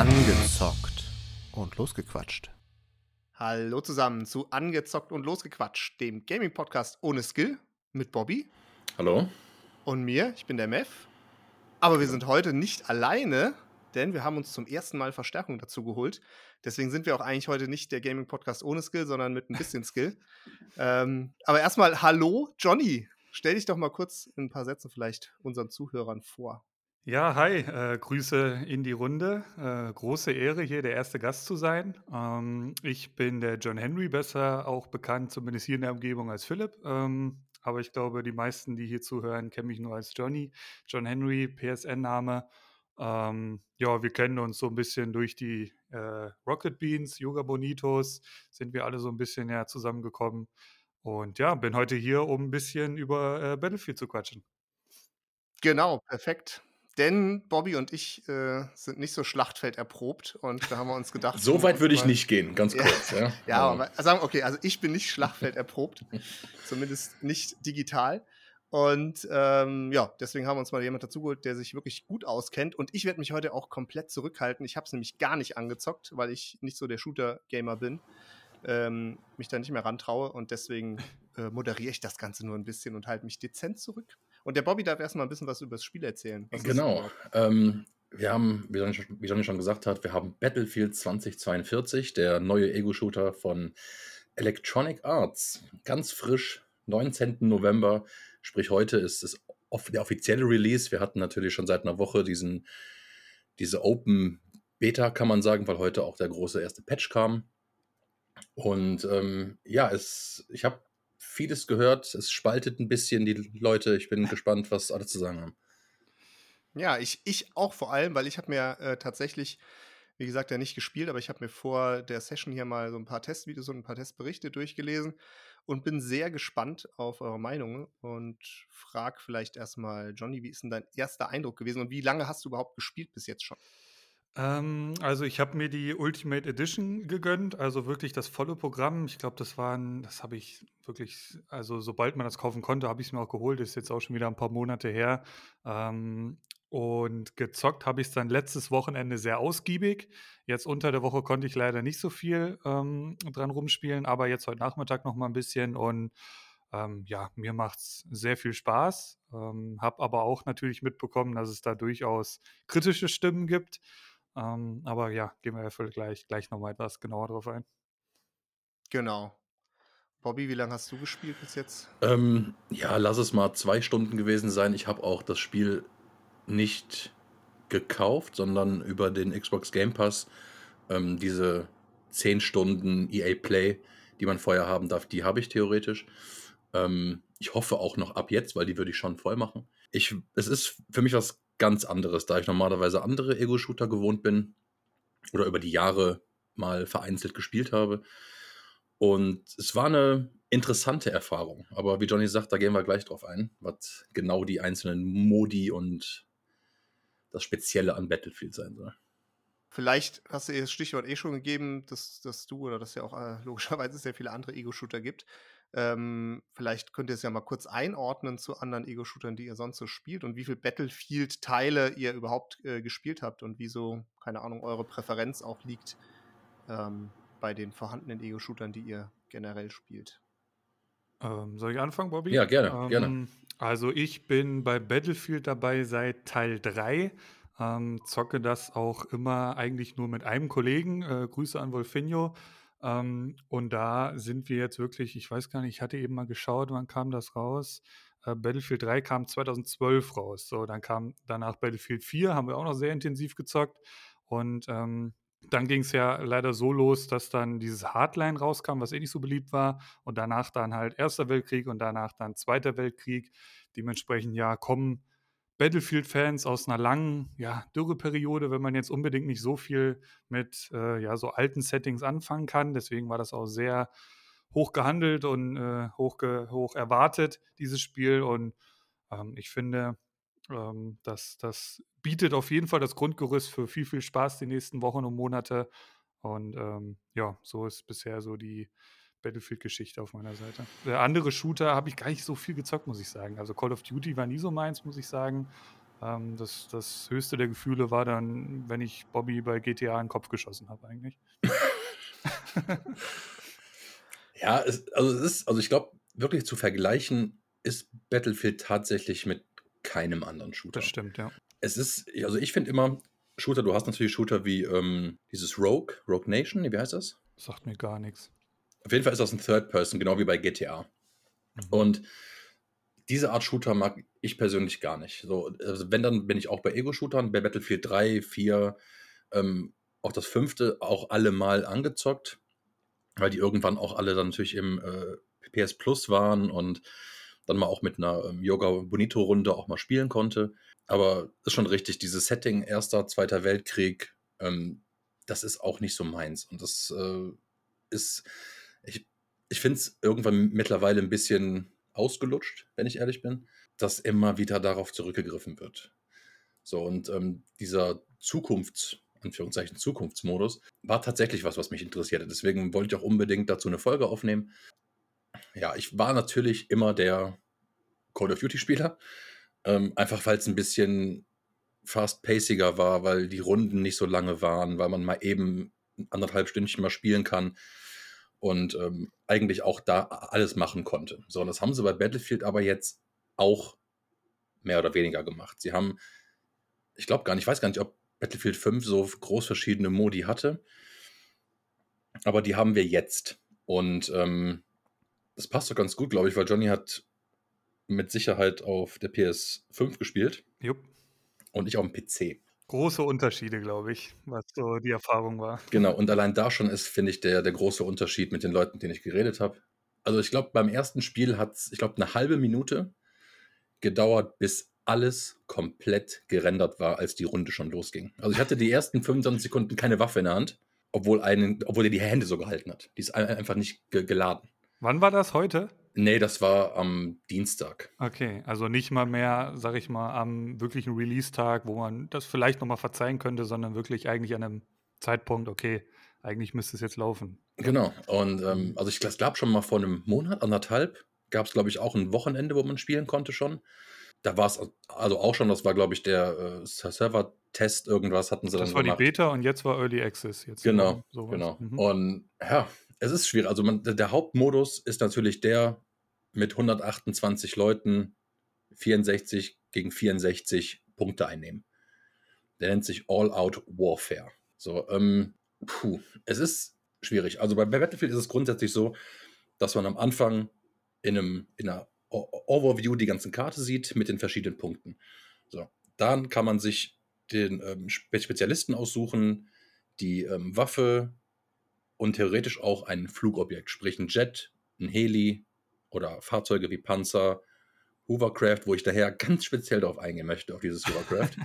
Angezockt und losgequatscht. Hallo zusammen zu Angezockt und losgequatscht, dem Gaming-Podcast ohne Skill mit Bobby Hallo? und mir. Ich bin der Mev. Aber wir sind heute nicht alleine, denn wir haben uns zum ersten Mal Verstärkung dazu geholt. Deswegen sind wir auch eigentlich heute nicht der Gaming-Podcast ohne Skill, sondern mit ein bisschen Skill. ähm, aber erstmal, hallo, Johnny. Stell dich doch mal kurz in ein paar Sätzen vielleicht unseren Zuhörern vor. Ja, hi, äh, Grüße in die Runde. Äh, große Ehre, hier der erste Gast zu sein. Ähm, ich bin der John Henry, besser auch bekannt, zumindest hier in der Umgebung als Philipp. Ähm, aber ich glaube, die meisten, die hier zuhören, kennen mich nur als Johnny. John Henry, PSN-Name. Ähm, ja, wir kennen uns so ein bisschen durch die äh, Rocket Beans, Yoga Bonitos, sind wir alle so ein bisschen ja zusammengekommen. Und ja, bin heute hier, um ein bisschen über äh, Battlefield zu quatschen. Genau, perfekt. Denn Bobby und ich äh, sind nicht so schlachtfelderprobt und da haben wir uns gedacht. So weit würde ich nicht gehen, ganz Ja. kurz. Ja, Ja, aber sagen, okay, also ich bin nicht schlachtfelderprobt, zumindest nicht digital. Und ähm, ja, deswegen haben wir uns mal jemand dazugeholt, der sich wirklich gut auskennt. Und ich werde mich heute auch komplett zurückhalten. Ich habe es nämlich gar nicht angezockt, weil ich nicht so der Shooter-Gamer bin. Ähm, mich da nicht mehr rantraue und deswegen äh, moderiere ich das Ganze nur ein bisschen und halte mich dezent zurück. Und der Bobby darf erstmal ein bisschen was über das Spiel erzählen. Genau. Ähm, wir haben, wie Johnny, schon- wie Johnny schon gesagt hat, wir haben Battlefield 2042, der neue Ego-Shooter von Electronic Arts. Ganz frisch, 19. November, sprich heute ist es der offizielle Release. Wir hatten natürlich schon seit einer Woche diesen, diese Open Beta, kann man sagen, weil heute auch der große erste Patch kam. Und ähm, ja, es, ich habe vieles gehört. Es spaltet ein bisschen die Leute. Ich bin gespannt, was alle zu sagen haben. Ja, ich, ich auch vor allem, weil ich habe mir äh, tatsächlich, wie gesagt, ja nicht gespielt, aber ich habe mir vor der Session hier mal so ein paar Testvideos und ein paar Testberichte durchgelesen und bin sehr gespannt auf eure Meinungen und frag vielleicht erstmal, Johnny, wie ist denn dein erster Eindruck gewesen und wie lange hast du überhaupt gespielt bis jetzt schon? Ähm, also ich habe mir die Ultimate Edition gegönnt, also wirklich das volle Programm. Ich glaube, das waren, das habe ich wirklich, also sobald man das kaufen konnte, habe ich es mir auch geholt. Ist jetzt auch schon wieder ein paar Monate her. Ähm, und gezockt habe ich es dann letztes Wochenende sehr ausgiebig. Jetzt unter der Woche konnte ich leider nicht so viel ähm, dran rumspielen, aber jetzt heute Nachmittag noch mal ein bisschen und ähm, ja, mir macht es sehr viel Spaß. Ähm, habe aber auch natürlich mitbekommen, dass es da durchaus kritische Stimmen gibt. Ähm, aber ja, gehen wir ja vielleicht gleich, gleich nochmal etwas genauer drauf ein. Genau. Bobby, wie lange hast du gespielt bis jetzt? Ähm, ja, lass es mal zwei Stunden gewesen sein. Ich habe auch das Spiel nicht gekauft, sondern über den Xbox Game Pass ähm, diese 10 Stunden EA Play, die man vorher haben darf, die habe ich theoretisch. Ähm, ich hoffe auch noch ab jetzt, weil die würde ich schon voll machen. Ich, es ist für mich was ganz anderes, da ich normalerweise andere Ego-Shooter gewohnt bin oder über die Jahre mal vereinzelt gespielt habe. Und es war eine interessante Erfahrung. Aber wie Johnny sagt, da gehen wir gleich drauf ein, was genau die einzelnen Modi und das Spezielle an Battlefield sein soll. Vielleicht hast du das Stichwort eh schon gegeben, dass, dass du oder dass ja auch äh, logischerweise sehr viele andere Ego-Shooter gibt. Ähm, vielleicht könnt ihr es ja mal kurz einordnen zu anderen Ego-Shootern, die ihr sonst so spielt und wie viele Battlefield-Teile ihr überhaupt äh, gespielt habt und wieso, keine Ahnung, eure Präferenz auch liegt ähm, bei den vorhandenen Ego-Shootern, die ihr generell spielt. Ähm, soll ich anfangen, Bobby? Ja, gerne, gerne. Ähm, Also ich bin bei Battlefield dabei seit Teil 3. Ähm, zocke das auch immer eigentlich nur mit einem Kollegen. Äh, Grüße an Wolfinho. Ähm, und da sind wir jetzt wirklich, ich weiß gar nicht, ich hatte eben mal geschaut, wann kam das raus? Äh, Battlefield 3 kam 2012 raus. So, dann kam danach Battlefield 4, haben wir auch noch sehr intensiv gezockt. Und ähm, dann ging es ja leider so los, dass dann dieses Hardline rauskam, was eh nicht so beliebt war. Und danach dann halt Erster Weltkrieg und danach dann Zweiter Weltkrieg. Dementsprechend ja kommen Battlefield-Fans aus einer langen ja, Dürreperiode, wenn man jetzt unbedingt nicht so viel mit äh, ja, so alten Settings anfangen kann. Deswegen war das auch sehr hoch gehandelt und äh, hoch, hoch erwartet, dieses Spiel. Und ähm, ich finde, ähm, das, das bietet auf jeden Fall das Grundgerüst für viel, viel Spaß die nächsten Wochen und Monate. Und ähm, ja, so ist bisher so die Battlefield-Geschichte auf meiner Seite. Der andere Shooter habe ich gar nicht so viel gezockt, muss ich sagen. Also Call of Duty war nie so meins, muss ich sagen. Ähm, das, das höchste der Gefühle war dann, wenn ich Bobby bei GTA in den Kopf geschossen habe, eigentlich. ja, es, also es ist, also ich glaube, wirklich zu vergleichen ist Battlefield tatsächlich mit keinem anderen Shooter. Das stimmt, ja. Es ist, also ich finde immer, Shooter, du hast natürlich Shooter wie ähm, dieses Rogue, Rogue Nation, wie heißt das? Sagt mir gar nichts. Auf jeden Fall ist das ein Third Person, genau wie bei GTA. Mhm. Und diese Art Shooter mag ich persönlich gar nicht. So, also wenn, dann bin ich auch bei Ego-Shootern, bei Battlefield 3, 4, ähm, auch das fünfte, auch alle mal angezockt, weil die irgendwann auch alle dann natürlich im äh, PS Plus waren und dann mal auch mit einer ähm, Yoga Bonito Runde auch mal spielen konnte. Aber ist schon richtig, dieses Setting Erster, Zweiter Weltkrieg, ähm, das ist auch nicht so meins. Und das äh, ist, ich, ich finde es irgendwann mittlerweile ein bisschen ausgelutscht, wenn ich ehrlich bin, dass immer wieder darauf zurückgegriffen wird. So, und ähm, dieser Zukunfts- Anführungszeichen Zukunftsmodus, war tatsächlich was, was mich interessierte. Deswegen wollte ich auch unbedingt dazu eine Folge aufnehmen. Ja, ich war natürlich immer der Call of Duty-Spieler. Ähm, einfach weil es ein bisschen fast-paciger war, weil die Runden nicht so lange waren, weil man mal eben anderthalb Stündchen mal spielen kann und ähm, eigentlich auch da alles machen konnte. So, und das haben sie bei Battlefield aber jetzt auch mehr oder weniger gemacht. Sie haben, ich glaube gar nicht, ich weiß gar nicht, ob Battlefield 5 so groß verschiedene Modi hatte. Aber die haben wir jetzt. Und ähm, das passt doch ganz gut, glaube ich, weil Johnny hat mit Sicherheit auf der PS5 gespielt. Jupp. Und ich auf dem PC. Große Unterschiede, glaube ich, was so die Erfahrung war. Genau, und allein da schon ist, finde ich, der, der große Unterschied mit den Leuten, mit denen ich geredet habe. Also ich glaube, beim ersten Spiel hat es, ich glaube, eine halbe Minute gedauert, bis alles komplett gerendert war, als die Runde schon losging. Also ich hatte die ersten 25 Sekunden keine Waffe in der Hand, obwohl, einen, obwohl er die Hände so gehalten hat. Die ist einfach nicht ge geladen. Wann war das heute? Nee, das war am Dienstag. Okay, also nicht mal mehr, sag ich mal, am wirklichen Release-Tag, wo man das vielleicht nochmal verzeihen könnte, sondern wirklich eigentlich an einem Zeitpunkt, okay, eigentlich müsste es jetzt laufen. Genau. Und ähm, also ich glaube schon mal vor einem Monat, anderthalb, gab es, glaube ich, auch ein Wochenende, wo man spielen konnte schon da war es also auch schon, das war, glaube ich, der äh, Server-Test, irgendwas hatten sie das dann war gemacht. die Beta und jetzt war Early Access. Jetzt genau, genau. Mhm. Und ja, es ist schwierig. Also man, der Hauptmodus ist natürlich der mit 128 Leuten 64 gegen 64 Punkte einnehmen. Der nennt sich All-Out Warfare. So, ähm, puh, es ist schwierig. Also bei, Battlefield ist es grundsätzlich so, dass man am Anfang in, einem, in einer Overview die ganze Karte sieht mit den verschiedenen Punkten. So, dann kann man sich den ähm, Spezialisten aussuchen, die ähm, Waffe und theoretisch auch ein Flugobjekt, sprich ein Jet, ein Heli oder Fahrzeuge wie Panzer, Hovercraft, wo ich daher ganz speziell darauf eingehen möchte, auf dieses Hovercraft.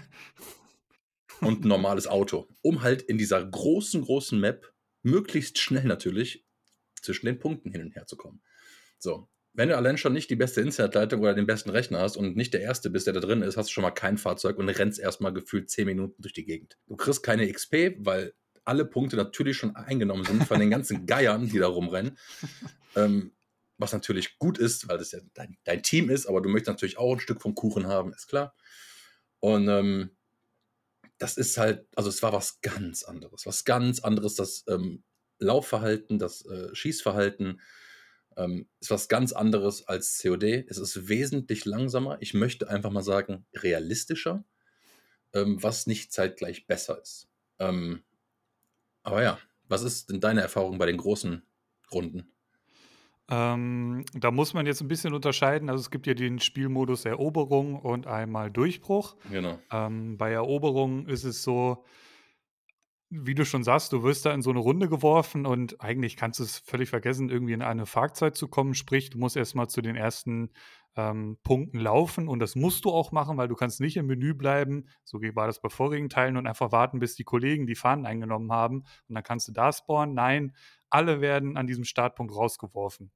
und ein normales Auto, um halt in dieser großen, großen Map möglichst schnell natürlich zwischen den Punkten hin und her zu kommen. So, wenn du allein schon nicht die beste Internetleitung oder den besten Rechner hast und nicht der Erste bist, der da drin ist, hast du schon mal kein Fahrzeug und rennst erstmal gefühlt 10 Minuten durch die Gegend. Du kriegst keine XP, weil alle Punkte natürlich schon eingenommen sind von den ganzen Geiern, die da rumrennen. Ähm, was natürlich gut ist, weil das ja dein, dein, Team ist, aber du möchtest natürlich auch ein Stück vom Kuchen haben, ist klar. Und ähm, das ist halt, also es war was ganz anderes. Was ganz anderes, das ähm, Laufverhalten, das äh, Schießverhalten ähm, ist was ganz anderes als COD. Es ist wesentlich langsamer. Ich möchte einfach mal sagen, realistischer, ähm, was nicht zeitgleich besser ist. Ähm, aber ja, was ist denn deine Erfahrung bei den großen Runden? Ähm, da muss man jetzt ein bisschen unterscheiden. Also es gibt ja den Spielmodus Eroberung und einmal Durchbruch. Genau. Ähm, bei Eroberung ist es so, wie du schon sagst, du wirst da in so eine Runde geworfen und eigentlich kannst du es völlig vergessen, irgendwie in eine Fahrzeit zu kommen. Sprich, du musst erstmal zu den ersten ähm, Punkten laufen und das musst du auch machen, weil du kannst nicht im Menü bleiben, so war das bei vorigen Teilen, und einfach warten, bis die Kollegen die Fahnen eingenommen haben und dann kannst du da spawnen. Nein, alle werden an diesem Startpunkt rausgeworfen.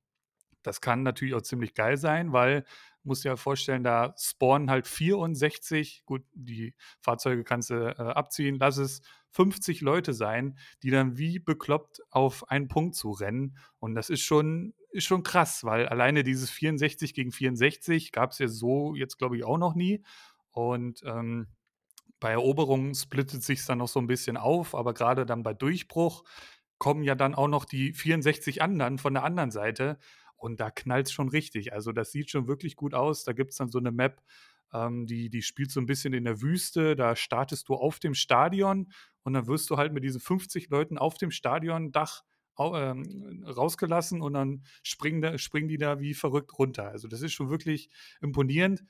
Das kann natürlich auch ziemlich geil sein, weil musst dir ja vorstellen, da spawnen halt 64, gut, die Fahrzeuge kannst du äh, abziehen, lass es 50 Leute sein, die dann wie bekloppt auf einen Punkt zu rennen. Und das ist schon, ist schon krass, weil alleine dieses 64 gegen 64 gab es ja so jetzt, glaube ich, auch noch nie. Und ähm, bei Eroberung splittet sich dann noch so ein bisschen auf, aber gerade dann bei Durchbruch kommen ja dann auch noch die 64 anderen von der anderen Seite und da knallt es schon richtig. Also das sieht schon wirklich gut aus. Da gibt es dann so eine Map, ähm, die, die spielt so ein bisschen in der Wüste. Da startest du auf dem Stadion und dann wirst du halt mit diesen 50 Leuten auf dem Stadiondach ähm, rausgelassen und dann springen, da, springen die da wie verrückt runter. Also das ist schon wirklich imponierend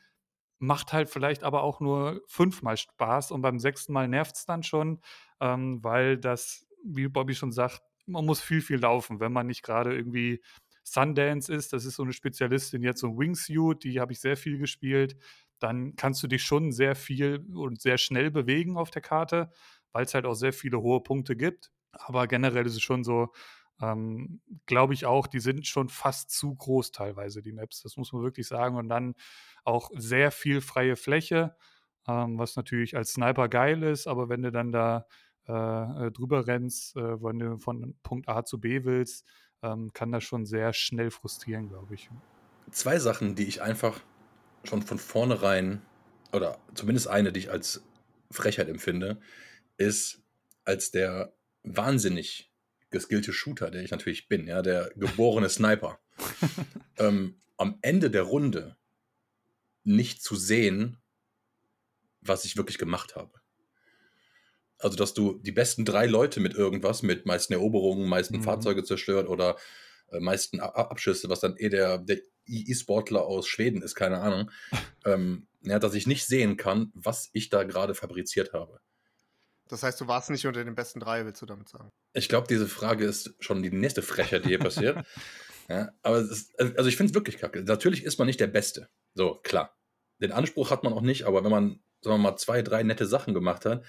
macht halt vielleicht aber auch nur fünfmal Spaß und beim sechsten Mal nervt es dann schon, ähm, weil das, wie Bobby schon sagt, man muss viel, viel laufen, wenn man nicht gerade irgendwie Sundance ist, das ist so eine Spezialistin jetzt so Wingsuit, die habe ich sehr viel gespielt, dann kannst du dich schon sehr viel und sehr schnell bewegen auf der Karte, weil es halt auch sehr viele hohe Punkte gibt. Aber generell ist es schon so, ähm, glaube ich auch, die sind schon fast zu groß teilweise, die Maps. Das muss man wirklich sagen. Und dann auch sehr viel freie Fläche, ähm, was natürlich als Sniper geil ist, aber wenn du dann da äh, äh drüber rennst, äh, wenn du von Punkt A zu B willst, ähm, kann das schon sehr schnell frustrieren, glaube ich. Zwei Sachen, die ich einfach schon von vornherein, oder zumindest eine, die ich als Frechheit empfinde, ist, als der wahnsinnig geskillte Shooter, der ich natürlich bin, ja, der geborene Sniper, ähm, am Ende der Runde nicht zu sehen, was ich wirklich gemacht habe. Also, dass du die besten drei Leute mit irgendwas, mit meisten Eroberungen, meisten mhm. Fahrzeuge zerstört oder äh, meisten Abschüsse, was dann eh der, der E-Sportler aus Schweden ist, keine Ahnung, ähm, ja, dass ich nicht sehen kann, was ich da gerade fabriziert habe. Das heißt, du warst nicht unter den besten drei, willst du damit sagen? Ich glaube, diese Frage ist schon die nächste Frechheit, die hier passiert. Ja, aber ist, also ich finde es wirklich kacke. Natürlich ist man nicht der Beste. So, klar. Den Anspruch hat man auch nicht, aber wenn man, sagen wir mal, zwei, drei nette Sachen gemacht hat,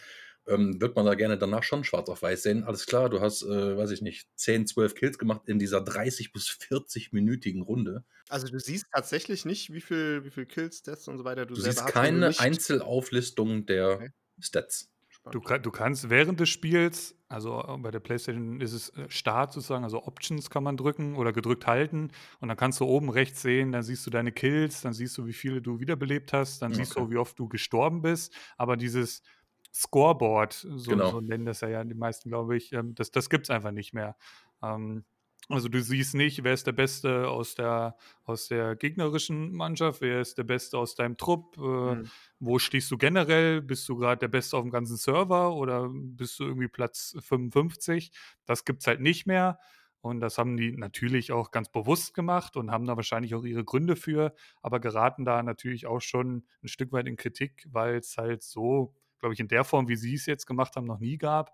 ähm, wird man da gerne danach schon schwarz auf weiß sehen. Alles klar, du hast, äh, weiß ich nicht, 10, 12 Kills gemacht in dieser 30 bis 40-minütigen Runde. Also du siehst tatsächlich nicht, wie viel, wie viel Kills, Stats und so weiter du, du siehst keine Einzelauflistung der okay. Stats. Du, du, kannst während des Spiels, also äh, bei der PlayStation ist es äh, Start sozusagen, also Options kann man drücken oder gedrückt halten und dann kannst du oben rechts sehen, dann siehst du deine Kills, dann siehst du, wie viele du wiederbelebt hast, dann okay. siehst du, wie oft du gestorben bist, aber dieses Scoreboard, so, genau. so nennen das ja die meisten, glaube ich, ähm, das, das gibt es einfach nicht mehr. Ähm, also du siehst nicht, wer ist der Beste aus der, aus der gegnerischen Mannschaft, wer ist der Beste aus deinem Trupp, äh, mhm. wo stehst du generell, bist du gerade der Beste auf dem ganzen Server oder bist du irgendwie Platz 55? Das gibt es halt nicht mehr. Und das haben die natürlich auch ganz bewusst gemacht und haben da wahrscheinlich auch ihre Gründe für, aber geraten da natürlich auch schon ein Stück weit in Kritik, weil es halt so, glaube ich, in der Form, wie sie es jetzt gemacht haben, noch nie gab.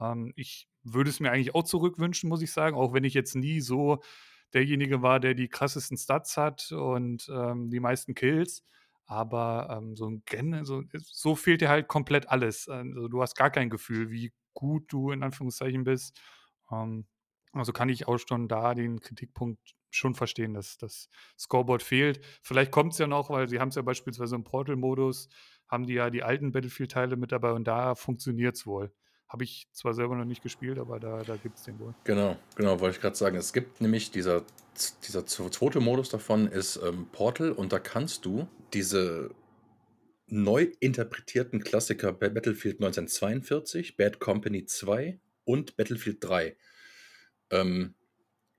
Ähm, ich würde es mir eigentlich auch zurückwünschen, muss ich sagen, auch wenn ich jetzt nie so derjenige war, der die krassesten Stats hat und ähm, die meisten Kills. Aber ähm, so, ein, so, so fehlt dir halt komplett alles. Also du hast gar kein Gefühl, wie gut du in Anführungszeichen bist. Ähm, also kann ich auch schon da den Kritikpunkt schon verstehen, dass das Scoreboard fehlt. Vielleicht kommt es ja noch, weil sie haben es ja beispielsweise im Portal-Modus, haben die ja die alten Battlefield-Teile mit dabei und da funktioniert es wohl. Habe ich zwar selber noch nicht gespielt, aber da, da gibt es den wohl. Genau, genau, wollte ich gerade sagen. Es gibt nämlich dieser, dieser zweite Modus davon ist ähm, Portal und da kannst du diese neu interpretierten Klassiker Battlefield 1942, Bad Company 2 und Battlefield 3 ähm,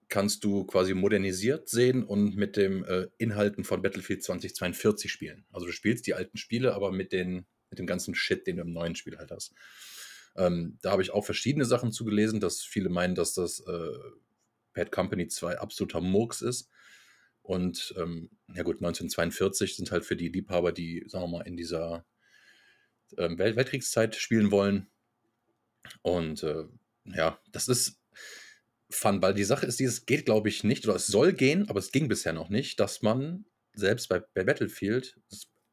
kannst du quasi modernisiert sehen und mit den äh, Inhalten von Battlefield 2042 spielen. Also du spielst die alten Spiele, aber mit, den, mit dem ganzen Shit, den du im neuen Spiel halt hast. Ähm, da habe ich auch verschiedene Sachen zugelesen, dass viele meinen, dass das äh, Bad Company 2 absoluter Murks ist. Und ähm, ja gut, 1942 sind halt für die Liebhaber, die, sagen wir mal, in dieser ähm, Welt Weltkriegszeit spielen wollen. Und äh, ja, das ist fun, weil die Sache ist, dieses geht, glaube ich, nicht, oder es soll gehen, aber es ging bisher noch nicht, dass man selbst bei, bei Battlefield,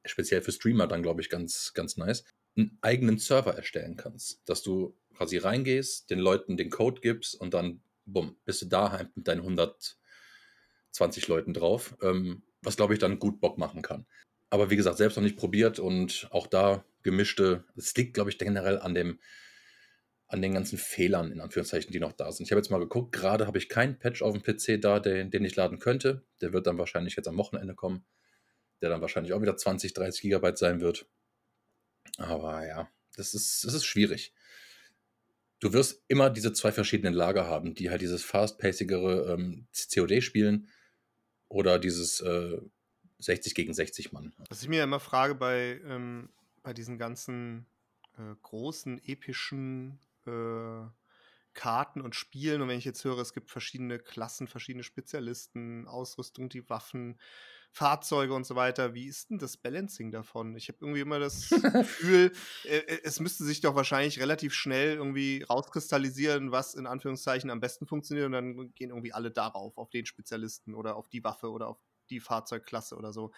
speziell für Streamer dann, glaube ich, ganz, ganz nice, einen eigenen Server erstellen kannst. Dass du quasi reingehst, den Leuten den Code gibst und dann, bumm, bist du daheim mit deinen 120 Leuten drauf, ähm, was glaube ich dann gut Bock machen kann. Aber wie gesagt, selbst noch nicht probiert und auch da gemischte, es liegt glaube ich generell an dem, an den ganzen Fehlern, in Anführungszeichen, die noch da sind. Ich habe jetzt mal geguckt, gerade habe ich keinen Patch auf dem PC da, den, den ich laden könnte. Der wird dann wahrscheinlich jetzt am Wochenende kommen, der dann wahrscheinlich auch wieder 20, 30 Gigabyte sein wird. Aber ja, das ist, das ist schwierig. Du wirst immer diese zwei verschiedenen Lager haben, die halt dieses fast-pacigere ähm, COD spielen oder dieses äh, 60 gegen 60 Mann. Was ich mir immer frage bei, ähm, bei diesen ganzen äh, großen, epischen äh, Karten und Spielen, und wenn ich jetzt höre, es gibt verschiedene Klassen, verschiedene Spezialisten, Ausrüstung, die Waffen, Fahrzeuge und so weiter. Wie ist denn das Balancing davon? Ich habe irgendwie immer das Gefühl, äh, äh, es müsste sich doch wahrscheinlich relativ schnell irgendwie rauskristallisieren, was in Anführungszeichen am besten funktioniert und dann gehen irgendwie alle darauf, auf den Spezialisten oder auf die Waffe oder auf die Fahrzeugklasse oder so.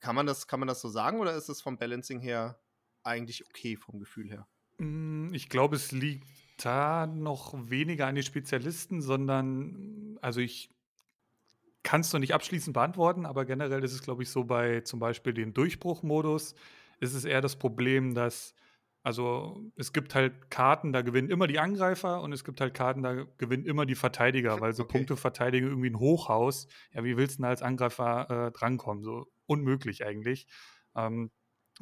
Kann man das, kann man das so sagen oder ist es vom Balancing her eigentlich okay vom Gefühl her? Hm, ich glaube, es liegt da noch weniger an den Spezialisten, sondern also ich kannst du nicht abschließend beantworten, aber generell ist es, glaube ich, so bei zum Beispiel dem Durchbruchmodus ist es eher das Problem, dass also es gibt halt Karten, da gewinnen immer die Angreifer und es gibt halt Karten, da gewinnen immer die Verteidiger, weil so okay. verteidigen irgendwie ein Hochhaus. Ja, wie willst du denn als Angreifer äh, drankommen? So unmöglich eigentlich. Ähm,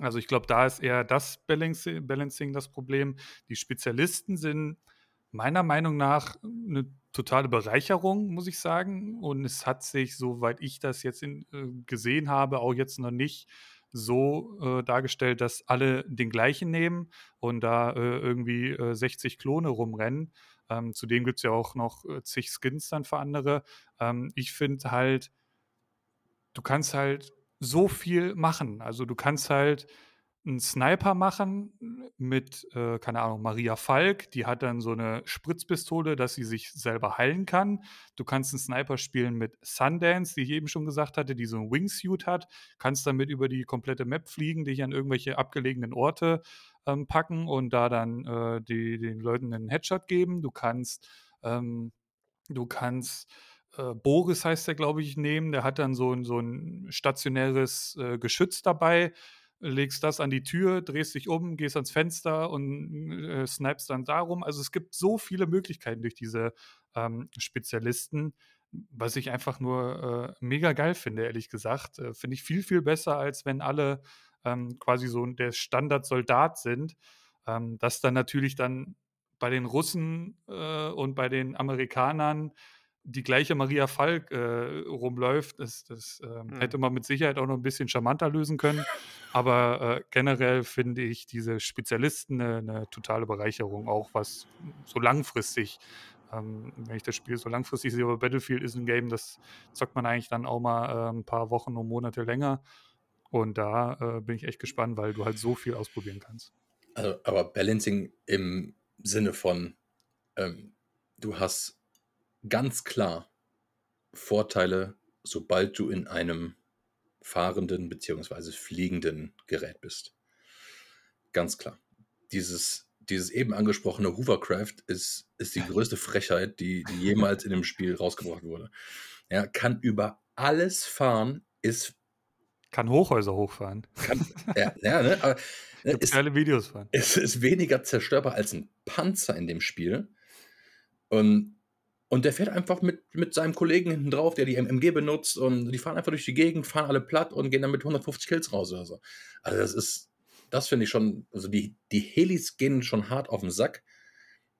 also ich glaube, da ist eher das Balancing das Problem. Die Spezialisten sind meiner Meinung nach eine totale Bereicherung, muss ich sagen. Und es hat sich, soweit ich das jetzt in, äh, gesehen habe, auch jetzt noch nicht so äh, dargestellt, dass alle den gleichen nehmen und da äh, irgendwie 60 äh, Klone rumrennen. Ähm, zudem gibt es ja auch noch äh, zig Skins dann für andere. Ähm, ich finde halt, du kannst halt so viel machen. Also du kannst halt einen Sniper machen mit, äh, keine Ahnung, Maria Falk. Die hat dann so eine Spritzpistole, dass sie sich selber heilen kann. Du kannst einen Sniper spielen mit Sundance, die ich eben schon gesagt hatte, die so ein Wingsuit hat. Kannst damit über die komplette Map fliegen, dich an irgendwelche abgelegenen Orte ähm, packen und da dann äh, die, den Leuten einen Headshot geben. Du kannst, ähm, du kannst äh, Boris heißt der, glaube ich, nehmen. Der hat dann so ein, so ein stationäres äh, Geschütz dabei legst das an die Tür, drehst dich um, gehst ans Fenster und äh, snipest dann darum. Also es gibt so viele Möglichkeiten durch diese ähm, Spezialisten, was ich einfach nur äh, mega geil finde, ehrlich gesagt. Äh, finde ich viel, viel besser, als wenn alle ähm, quasi so der Standardsoldat sind. Ähm, dass dann natürlich dann bei den Russen äh, und bei den Amerikanern die gleiche Maria Falk äh, rumläuft. Das, das äh, hm. hätte man mit Sicherheit auch noch ein bisschen charmanter lösen können. Aber äh, generell finde ich diese Spezialisten eine, eine, totale Bereicherung, auch was so langfristig, ähm, wenn ich das Spiel so langfristig sehe, aber Battlefield ist ein Game, das zockt man eigentlich dann auch mal äh, ein paar Wochen und Monate länger. Und da äh, bin ich echt gespannt, weil du halt so viel ausprobieren kannst. Also, aber Balancing im Sinne von, ähm, du hast ganz klar Vorteile, sobald du in einem fahrenden bzw. fliegenden Gerät bist. Ganz klar. Dieses, dieses eben angesprochene Hovercraft ist, ist die größte Frechheit, die, die jemals in dem Spiel rausgebracht wurde. Er kann über alles fahren, ist. Kann Hochhäuser hochfahren. Kann, ja, ja, ne, aber, ne, ist, geile Videos fahren. Es ist weniger zerstörbar als ein Panzer in dem Spiel. Und und der fährt einfach mit, mit seinem Kollegen hinten drauf, der die MMG benutzt und die fahren einfach durch die Gegend, fahren alle platt und gehen dann mit 150 Kills raus oder so. Also das ist, das finde ich schon, also die, die Helis gehen schon hart auf den Sack,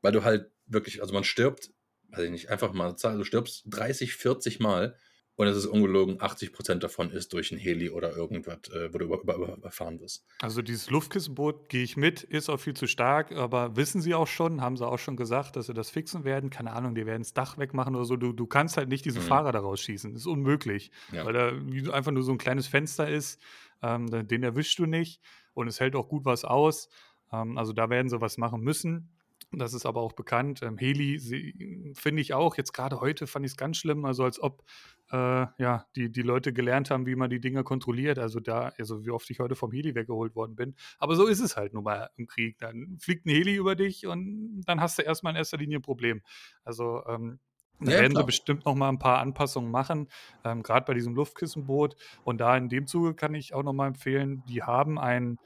weil du halt wirklich, also man stirbt, weiß ich nicht, einfach mal, du stirbst 30, 40 Mal und es ist ungelogen, 80% davon ist durch ein Heli oder irgendwas, äh, wo du über, über, überfahren wirst. Also dieses Luftkissenboot, gehe ich mit, ist auch viel zu stark, aber wissen sie auch schon, haben sie auch schon gesagt, dass sie das fixen werden. Keine Ahnung, die werden das Dach wegmachen oder so. Du, du kannst halt nicht diesen mhm. Fahrer daraus schießen. Das ist unmöglich. Ja. Weil da einfach nur so ein kleines Fenster ist, ähm, den erwischst du nicht und es hält auch gut was aus. Ähm, also da werden sie was machen müssen. Das ist aber auch bekannt. Ähm, Heli finde ich auch, jetzt gerade heute fand ich es ganz schlimm, also als ob äh, ja, die, die Leute gelernt haben, wie man die Dinge kontrolliert. Also da, also wie oft ich heute vom Heli weggeholt worden bin. Aber so ist es halt nun mal im Krieg. Dann fliegt ein Heli über dich und dann hast du erstmal in erster Linie ein Problem. Also ähm, da ja, werden klar. sie bestimmt noch mal ein paar Anpassungen machen, ähm, gerade bei diesem Luftkissenboot. Und da in dem Zuge kann ich auch noch mal empfehlen, die haben einen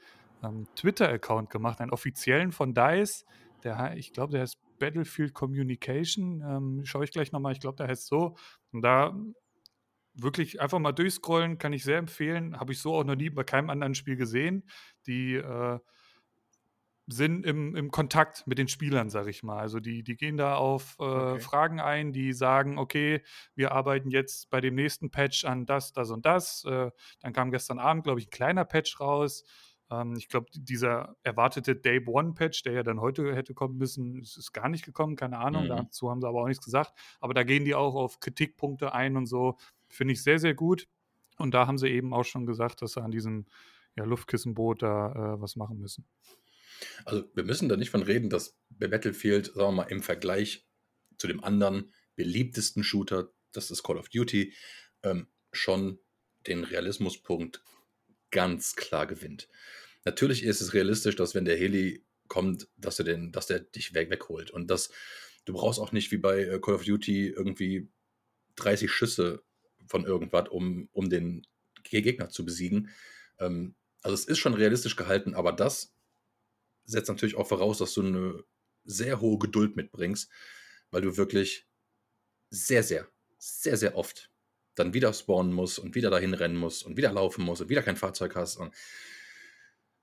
ähm, Twitter-Account gemacht, einen offiziellen von DICE. Der, ich glaube, der heißt Battlefield Communication. Ähm, Schaue ich gleich nochmal, ich glaube, der heißt so. Und da wirklich einfach mal durchscrollen, kann ich sehr empfehlen. Habe ich so auch noch nie bei keinem anderen Spiel gesehen. Die äh, sind im, im Kontakt mit den Spielern, sag ich mal. Also die, die gehen da auf äh, Okay. Fragen ein, die sagen, okay, wir arbeiten jetzt bei dem nächsten Patch an das, das und das. Äh, dann kam gestern Abend, glaube ich, ein kleiner Patch raus. Ähm, ich glaube, dieser erwartete Day One Patch, der ja dann heute hätte kommen müssen, ist, ist gar nicht gekommen, keine Ahnung. Mhm. Dazu haben sie aber auch nichts gesagt. Aber da gehen die auch auf Kritikpunkte ein und so. Finde ich sehr, sehr gut. Und da haben sie eben auch schon gesagt, dass sie an diesem ja, Luftkissenboot da äh, was machen müssen. Also wir müssen da nicht von reden, dass Battlefield, sagen wir mal, im Vergleich zu dem anderen beliebtesten Shooter, das ist Call of Duty, ähm, schon den Realismuspunkt ganz klar gewinnt. Natürlich ist es realistisch, dass wenn der Heli kommt, dass er den, dass der dich weg, wegholt. Und das, du brauchst auch nicht wie bei äh, Call of Duty irgendwie 30 Schüsse von irgendwas, um, um den Gegner zu besiegen. Ähm, also es ist schon realistisch gehalten, aber das setzt natürlich auch voraus, dass du eine sehr hohe Geduld mitbringst, weil du wirklich sehr, sehr, sehr, sehr oft dann wieder spawnen musst und wieder dahin rennen musst und wieder laufen musst und wieder kein Fahrzeug hast. Und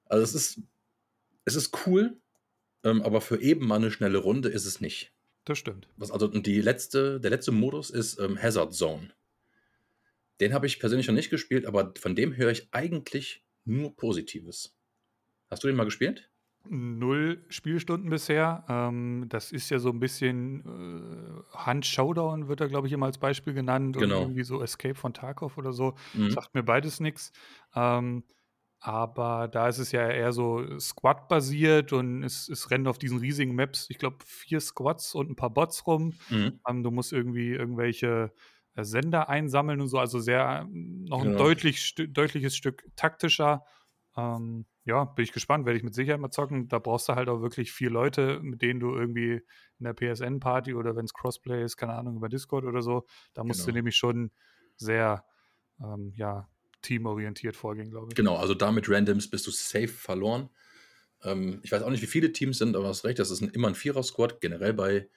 also es ist, es ist cool, ähm, aber für eben mal eine schnelle Runde ist es nicht. Das stimmt. Was also die letzte, der letzte Modus ist ähm, Hazard Zone. Den habe ich persönlich noch nicht gespielt, aber von dem höre ich eigentlich nur Positives. Hast du den mal gespielt? Null Spielstunden bisher. Ähm, das ist ja so ein bisschen äh, Hand Showdown, wird da, glaube ich, immer als Beispiel genannt. Und Genau. irgendwie so Escape von Tarkov oder so. Mhm. Sagt mir beides nichts. Ähm, aber da ist es ja eher so Squad-basiert und es, es rennen auf diesen riesigen Maps, ich glaube, vier Squads und ein paar Bots rum. Mhm. Ähm, du musst irgendwie irgendwelche äh, Sender einsammeln und so, also sehr ähm, noch ein Genau. deutlich, stü- deutliches Stück taktischer. Ähm, ja, bin ich gespannt, werde ich mit Sicherheit mal zocken. Da brauchst du halt auch wirklich vier Leute, mit denen du irgendwie in der PSN-Party oder wenn es Crossplay ist, keine Ahnung, über Discord oder so, da musst du Genau. nämlich schon sehr, ähm, ja, teamorientiert vorgehen, glaube ich. Genau, also da mit Randoms bist du safe verloren. Ähm, ich weiß auch nicht, wie viele Teams sind, aber du hast recht, das ist ein, immer ein Vierer-Squad. Generell bei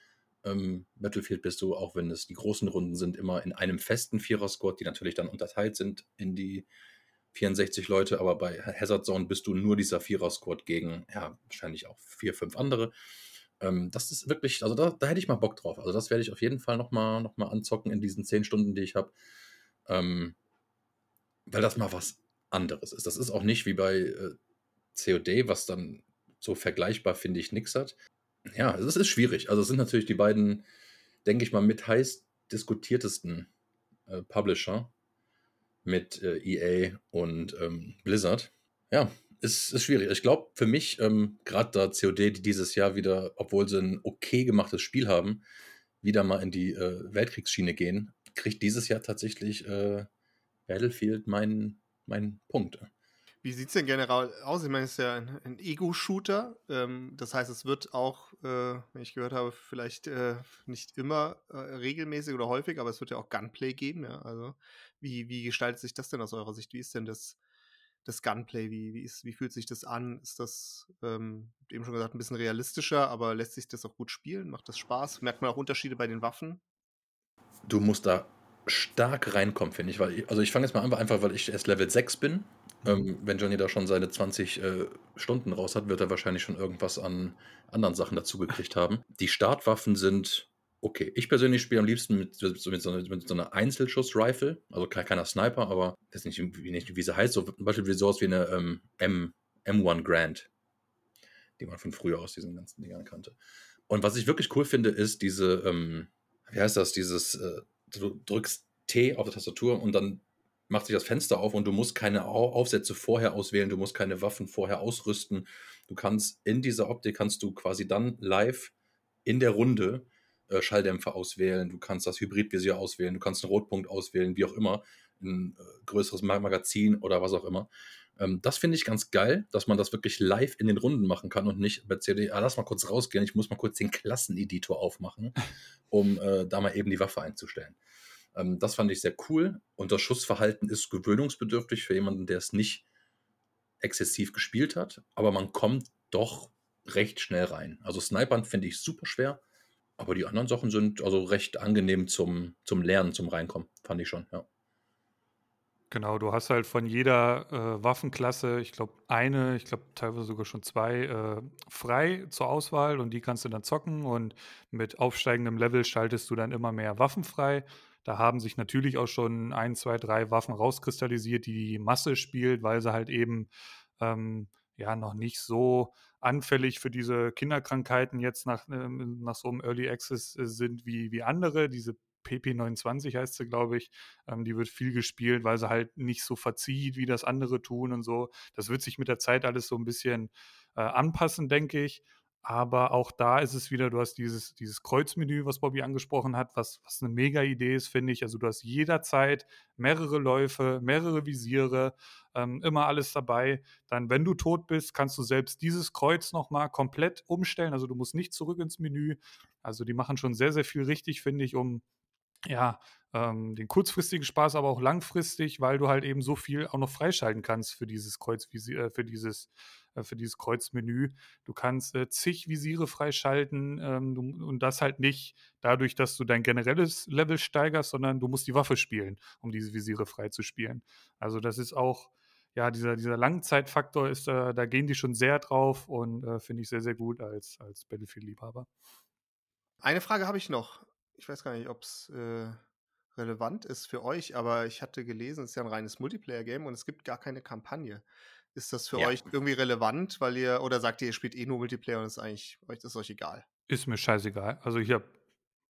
ähm, Battlefield bist du, auch wenn es die großen Runden sind, immer in einem festen Vierer-Squad, die natürlich dann unterteilt sind in die 64 Leute, aber bei Hazard Zone bist du nur dieser Vierer-Squad gegen, ja, wahrscheinlich auch vier, fünf andere. Ähm, das ist wirklich, also da, da hätte ich mal Bock drauf. Also das werde ich auf jeden Fall nochmal noch mal anzocken in diesen zehn Stunden, die ich habe. Ähm, weil das mal was anderes ist. Das ist auch nicht wie bei äh, COD, was dann so vergleichbar, finde ich, nix hat. Ja, es ist schwierig. Also es sind natürlich die beiden, denke ich mal, mit heiß diskutiertesten äh, Publisher mit äh, EA und ähm, Blizzard. Ja, es ist schwierig. Ich glaube, für mich, ähm, gerade da COD, die dieses Jahr wieder, obwohl sie ein okay gemachtes Spiel haben, wieder mal in die äh, Weltkriegsschiene gehen, kriegt dieses Jahr tatsächlich äh, Battlefield meinen mein Punkt. Wie sieht es denn generell aus? Ich meine, es ist ja ein, ein Ego-Shooter. Ähm, das heißt, es wird auch, äh, wenn ich gehört habe, vielleicht äh, nicht immer äh, regelmäßig oder häufig, aber es wird ja auch Gunplay geben. Ja? Also, wie, wie gestaltet sich das denn aus eurer Sicht? Wie ist denn das, das Gunplay? Wie, wie, ist, wie fühlt sich das an? Ist das, ähm, eben schon gesagt, ein bisschen realistischer, aber lässt sich das auch gut spielen? Macht das Spaß? Merkt man auch Unterschiede bei den Waffen? Du musst da stark reinkommen, finde ich. Weil ich, also ich fange jetzt mal an, einfach weil ich erst Level 6 bin. Ähm, wenn Johnny da schon seine 20 äh, Stunden raus hat, wird er wahrscheinlich schon irgendwas an anderen Sachen dazu gekriegt haben. Die Startwaffen sind okay. Ich persönlich spiele am liebsten mit, so- mit, so, einer, mit so einer Einzelschuss-Rifle. Also ke- keiner Sniper, aber das ist nicht, wie, nicht, wie sie heißt. So, zum Beispiel sowas wie eine ähm, M, M1 Grand, die man von früher aus diesen ganzen Dingern kannte. Und was ich wirklich cool finde, ist diese, ähm, wie heißt das, dieses, äh, du drückst T auf der Tastatur und dann macht sich das Fenster auf und du musst keine Au- Aufsätze vorher auswählen, du musst keine Waffen vorher ausrüsten. Du kannst in dieser Optik kannst du quasi dann live in der Runde äh, Schalldämpfer auswählen, du kannst das Hybridvisier auswählen, du kannst einen Rotpunkt auswählen, wie auch immer, ein äh, größeres Ma- Magazin oder was auch immer. Ähm, das finde ich ganz geil, dass man das wirklich live in den Runden machen kann und nicht bei CD, ah, lass mal kurz rausgehen, ich muss mal kurz den Klasseneditor aufmachen, um äh, da mal eben die Waffe einzustellen. Ähm, das fand ich sehr cool und das Schussverhalten ist gewöhnungsbedürftig für jemanden, der es nicht exzessiv gespielt hat, aber man kommt doch recht schnell rein. Also Snipern finde ich super schwer, aber die anderen Sachen sind also recht angenehm zum, zum Lernen, zum Reinkommen, fand ich schon, ja. Genau, du hast halt von jeder äh, Waffenklasse, ich glaube, eine, ich glaube, teilweise sogar schon zwei, äh, frei zur Auswahl und die kannst du dann zocken und mit aufsteigendem Level schaltest du dann immer mehr Waffen frei. Da haben sich natürlich auch schon ein, zwei, drei Waffen rauskristallisiert, die die Masse spielt, weil sie halt eben ähm, ja noch nicht so anfällig für diese Kinderkrankheiten jetzt nach, ähm, nach so einem Early Access äh, sind wie, wie andere. Diese PP29 heißt sie, glaube ich. Ähm, die wird viel gespielt, weil sie halt nicht so verzieht, wie das andere tun und so. Das wird sich mit der Zeit alles so ein bisschen äh, anpassen, denke ich. Aber auch da ist es wieder, du hast dieses, dieses Kreuzmenü, was Bobby angesprochen hat, was, was eine mega Idee ist, finde ich. Also du hast jederzeit mehrere Läufe, mehrere Visiere, ähm, immer alles dabei. Dann, wenn du tot bist, kannst du selbst dieses Kreuz nochmal komplett umstellen. Also du musst nicht zurück ins Menü. Also die machen schon sehr, sehr viel richtig, finde ich, um ja, ähm, den kurzfristigen Spaß, aber auch langfristig, weil du halt eben so viel auch noch freischalten kannst für dieses Kreuz, äh, für dieses, äh, für dieses Kreuzmenü. Du kannst äh, zig Visiere freischalten ähm, du, und das halt nicht dadurch, dass du dein generelles Level steigerst, sondern du musst die Waffe spielen, um diese Visiere freizuspielen. Also das ist auch, ja, dieser, dieser Langzeitfaktor ist, äh, da gehen die schon sehr drauf und äh, finde ich sehr, sehr gut als, als Battlefield-Liebhaber. Eine Frage habe ich noch ich weiß gar nicht, ob es äh, relevant ist für euch, aber ich hatte gelesen, es ist ja ein reines Multiplayer-Game und es gibt gar keine Kampagne. Ist das für ja. euch irgendwie relevant, weil ihr, oder sagt ihr, ihr spielt eh nur Multiplayer und ist eigentlich, euch ist euch egal? Ist mir scheißegal. Also ich habe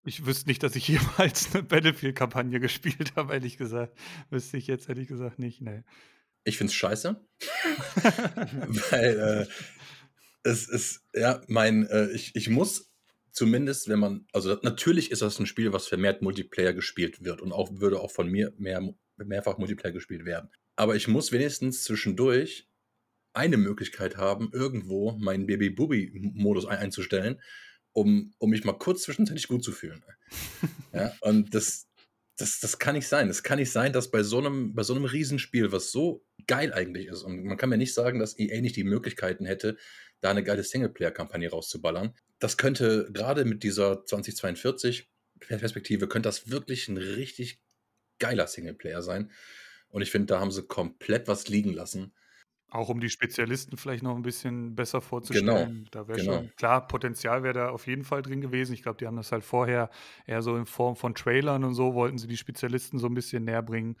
ich wüsste nicht, dass ich jemals eine Battlefield-Kampagne gespielt habe, ehrlich gesagt. Wüsste ich jetzt ehrlich gesagt nicht, ne. Ich find's scheiße. Weil äh, es ist, ja, mein, äh, ich, ich muss zumindest, wenn man, also natürlich ist das ein Spiel, was vermehrt Multiplayer gespielt wird und auch würde auch von mir mehr, mehrfach Multiplayer gespielt werden. Aber ich muss wenigstens zwischendurch eine Möglichkeit haben, irgendwo meinen Baby-Booby-Modus einzustellen, um, um mich mal kurz zwischenzeitlich gut zu fühlen. ja, und das, das, das kann nicht sein. Das kann nicht sein, dass bei so einem, bei so einem Riesenspiel, was so geil eigentlich ist, und man kann mir nicht sagen, dass EA nicht die Möglichkeiten hätte, da eine geile Singleplayer-Kampagne rauszuballern. Das könnte gerade mit dieser 2042 Perspektive, könnte das wirklich ein richtig geiler Singleplayer sein. Und ich finde, da haben sie komplett was liegen lassen. Auch um die Spezialisten vielleicht noch ein bisschen besser genau, vorzustellen. Genau, da wäre genau. schon, klar, Potenzial wäre da auf jeden Fall drin gewesen. Ich glaube, die haben das halt vorher eher so in Form von Trailern und so, wollten sie die Spezialisten so ein bisschen näher bringen.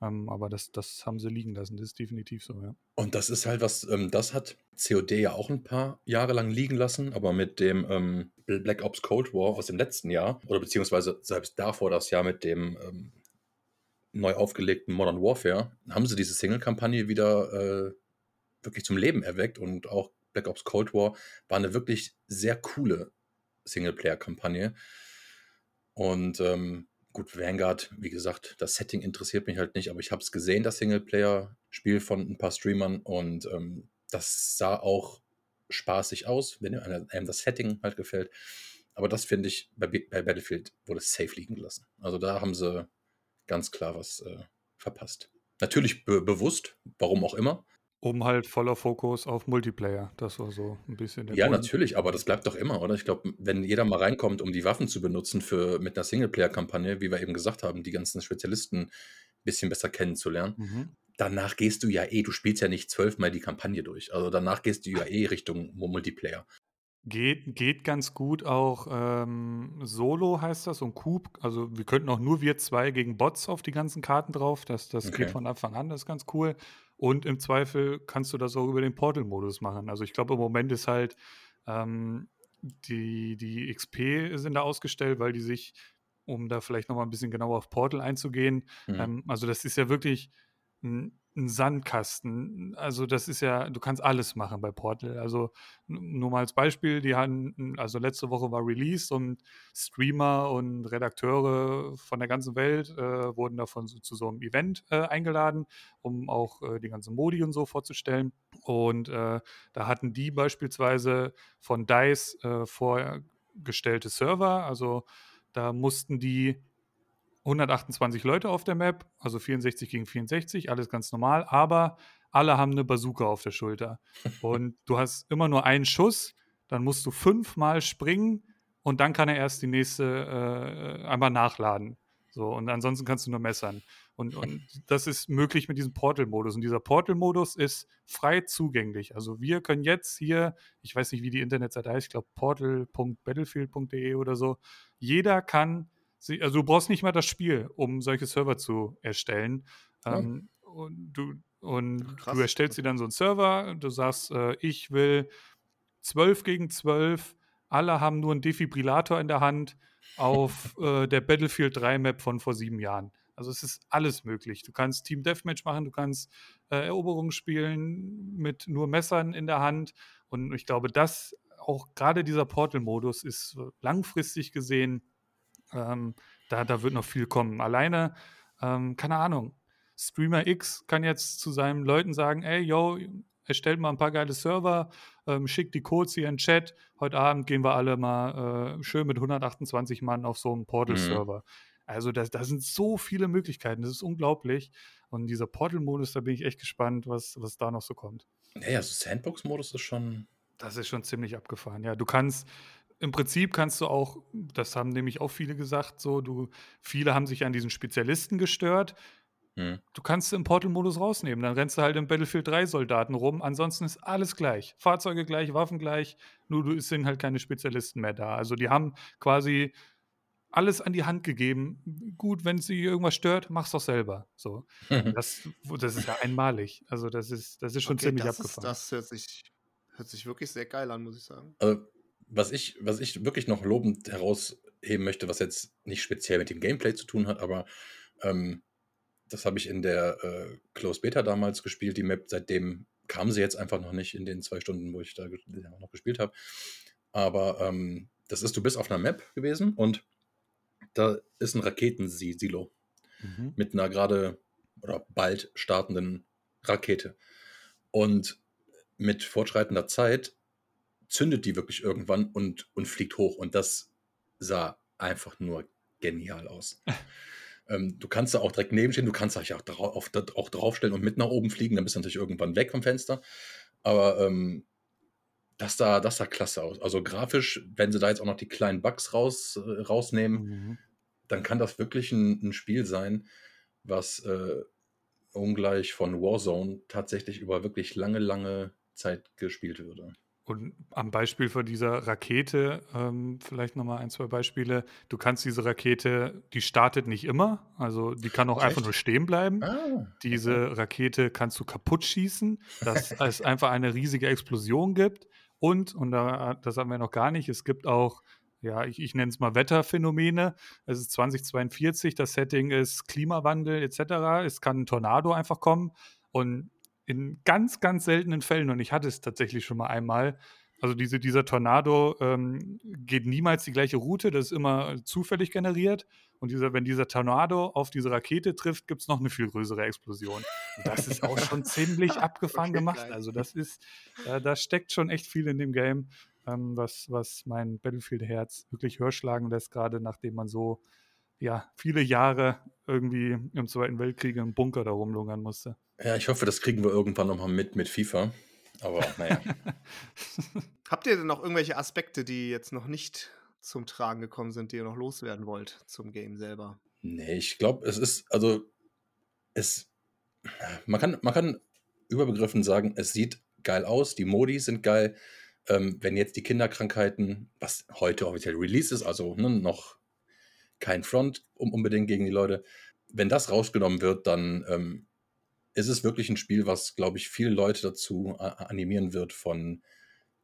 Ähm, aber das, das haben sie liegen lassen, das ist definitiv so, ja. Und das ist halt was, ähm, das hat COD ja auch ein paar Jahre lang liegen lassen, aber mit dem ähm, Black Ops Cold War aus dem letzten Jahr, oder beziehungsweise selbst davor das Jahr mit dem ähm, neu aufgelegten Modern Warfare, haben sie diese Single-Kampagne wieder äh, wirklich zum Leben erweckt und auch Black Ops Cold War war eine wirklich sehr coole Singleplayer-Kampagne. Und ähm, Gut, Vanguard, wie gesagt, das Setting interessiert mich halt nicht, aber ich habe es gesehen, das Singleplayer-Spiel von ein paar Streamern und ähm, das sah auch spaßig aus, wenn einem das Setting halt gefällt. Aber das finde ich, bei, bei, Battlefield wurde safe liegen gelassen. Also da haben sie ganz klar was äh, verpasst. Natürlich be bewusst, warum auch immer. Um halt voller Fokus auf Multiplayer. Das war so ein bisschen der Ja, Grund. natürlich, aber das bleibt doch immer, oder? Ich glaube, wenn jeder mal reinkommt, um die Waffen zu benutzen für mit einer Singleplayer-Kampagne, wie wir eben gesagt haben, die ganzen Spezialisten ein bisschen besser kennenzulernen, mhm. danach gehst du ja eh, du spielst ja nicht zwölfmal die Kampagne durch. Also danach gehst du ja eh Richtung Multiplayer. Geht, geht ganz gut auch ähm, Solo heißt das und Coop. Also wir könnten auch nur wir zwei gegen Bots auf die ganzen Karten drauf. Das, das okay. geht von Anfang an, das ist ganz cool. Und im Zweifel kannst du das auch über den Portal-Modus machen. Also ich glaube, im Moment ist halt ähm, die, die XP sind da ausgestellt, weil die sich, um da vielleicht nochmal ein bisschen genauer auf Portal einzugehen, mhm. ähm, also das ist ja wirklich ein ein Sandkasten. Also das ist ja, du kannst alles machen bei Portal. Also nur mal als Beispiel, die hatten, also letzte Woche war Release und Streamer und Redakteure von der ganzen Welt äh, wurden davon so, zu so einem Event äh, eingeladen, um auch äh, die ganzen Modi und so vorzustellen. Und äh, da hatten die beispielsweise von DICE äh, vorgestellte Server, also da mussten die 128 Leute auf der Map, also 64 gegen 64, alles ganz normal, aber alle haben eine Bazooka auf der Schulter. Und du hast immer nur einen Schuss, dann musst du fünfmal springen und dann kann er erst die nächste äh, einmal nachladen. So, und ansonsten kannst du nur messern. Und, und das ist möglich mit diesem Portal-Modus. Und dieser Portal-Modus ist frei zugänglich. Also wir können jetzt hier, ich weiß nicht, wie die Internetseite heißt, ich glaube portal.battlefield.de oder so, jeder kann, also du brauchst nicht mal das Spiel, um solche Server zu erstellen. Ja. Ähm, und du, und du erstellst dir dann so einen Server, du sagst, äh, ich will 12 gegen 12, alle haben nur einen Defibrillator in der Hand auf äh, der Battlefield 3 Map von vor sieben Jahren. Also es ist alles möglich. Du kannst Team Deathmatch machen, du kannst äh, Eroberungen spielen mit nur Messern in der Hand. Und ich glaube, dass auch gerade dieser Portal-Modus ist langfristig gesehen, ähm, da, da wird noch viel kommen. Alleine, ähm, keine Ahnung, Streamer X kann jetzt zu seinen Leuten sagen, ey, yo, erstellt mal ein paar geile Server, ähm, schickt die Codes hier in den Chat. Heute Abend gehen wir alle mal äh, schön mit 128 Mann auf so einen Portal-Server. Mhm. Also da, sind so viele Möglichkeiten, das ist unglaublich. Und dieser Portal-Modus, da bin ich echt gespannt, was, was da noch so kommt. Naja, also Sandbox-Modus ist schon. Das ist schon ziemlich abgefahren. Ja, du kannst, im Prinzip kannst du auch, das haben nämlich auch viele gesagt, so, du, viele haben sich an diesen Spezialisten gestört. Hm. Du kannst im Portal-Modus rausnehmen. Dann rennst du halt im Battlefield 3 Soldaten rum. Ansonsten ist alles gleich. Fahrzeuge gleich, Waffen gleich. Nur du, sind halt keine Spezialisten mehr da. Also die haben quasi alles an die Hand gegeben. Gut, wenn sie irgendwas stört, mach's doch selber. So. Das, das ist ja einmalig. Also das ist, das ist schon okay, ziemlich das abgefahren. Ist, das hört sich, hört sich wirklich sehr geil an, muss ich sagen. Also, was ich, was ich wirklich noch lobend herausheben möchte, was jetzt nicht speziell mit dem Gameplay zu tun hat, aber ähm, das habe ich in der äh, Close Beta damals gespielt, die Map. Seitdem kam sie jetzt einfach noch nicht in den zwei Stunden, wo ich da noch gespielt habe. Aber ähm, das ist, du bist auf einer Map gewesen und da ist ein Raketensilo mhm. mit einer gerade oder bald startenden Rakete. Und mit fortschreitender Zeit zündet die wirklich irgendwann und, und fliegt hoch. Und das sah einfach nur genial aus. ähm, du kannst da auch direkt nebenstehen, du kannst auch, drauf, auch draufstellen und mit nach oben fliegen, dann bist du natürlich irgendwann weg vom Fenster. Aber ähm, das sah, das sah klasse aus. Also grafisch, wenn sie da jetzt auch noch die kleinen Bugs raus, äh, rausnehmen, mhm. dann kann das wirklich ein, ein Spiel sein, was äh, ungleich von Warzone tatsächlich über wirklich lange, lange Zeit gespielt würde. Und am Beispiel von dieser Rakete, ähm, vielleicht nochmal ein, zwei Beispiele. Du kannst diese Rakete, die startet nicht immer, also die kann auch Echt? einfach nur stehen bleiben. Ah, diese Rakete kannst du kaputt schießen, dass es einfach eine riesige Explosion gibt. Und, und da, das haben wir noch gar nicht, es gibt auch, ja, ich, ich nenne es mal Wetterphänomene. Es ist 2042, das Setting ist Klimawandel etc. Es kann ein Tornado einfach kommen. Und in ganz, ganz seltenen Fällen, und ich hatte es tatsächlich schon mal einmal, also diese, dieser Tornado ähm, geht niemals die gleiche Route, das ist immer zufällig generiert. Und dieser, wenn dieser Tornado auf diese Rakete trifft, gibt es noch eine viel größere Explosion. Und das ist auch schon ziemlich abgefahren okay, gemacht. Geil. Also das ist, äh, da steckt schon echt viel in dem Game, ähm, was, was mein Battlefield-Herz wirklich höher schlagen lässt, gerade nachdem man so ja, viele Jahre irgendwie im Zweiten Weltkrieg im Bunker da rumlungern musste. Ja, ich hoffe, das kriegen wir irgendwann nochmal mit mit FIFA. Aber naja. Habt ihr denn noch irgendwelche Aspekte, die jetzt noch nicht zum Tragen gekommen sind, die ihr noch loswerden wollt zum Game selber? Nee, ich glaube, es ist, also, es, man kann, man kann überbegriffen sagen, es sieht geil aus, die Modi sind geil. Ähm, wenn jetzt die Kinderkrankheiten, was heute offiziell Release ist, also ne, noch kein Front um, unbedingt gegen die Leute, wenn das rausgenommen wird, dann ähm, ist es wirklich ein Spiel, was, glaube ich, viele Leute dazu animieren wird, von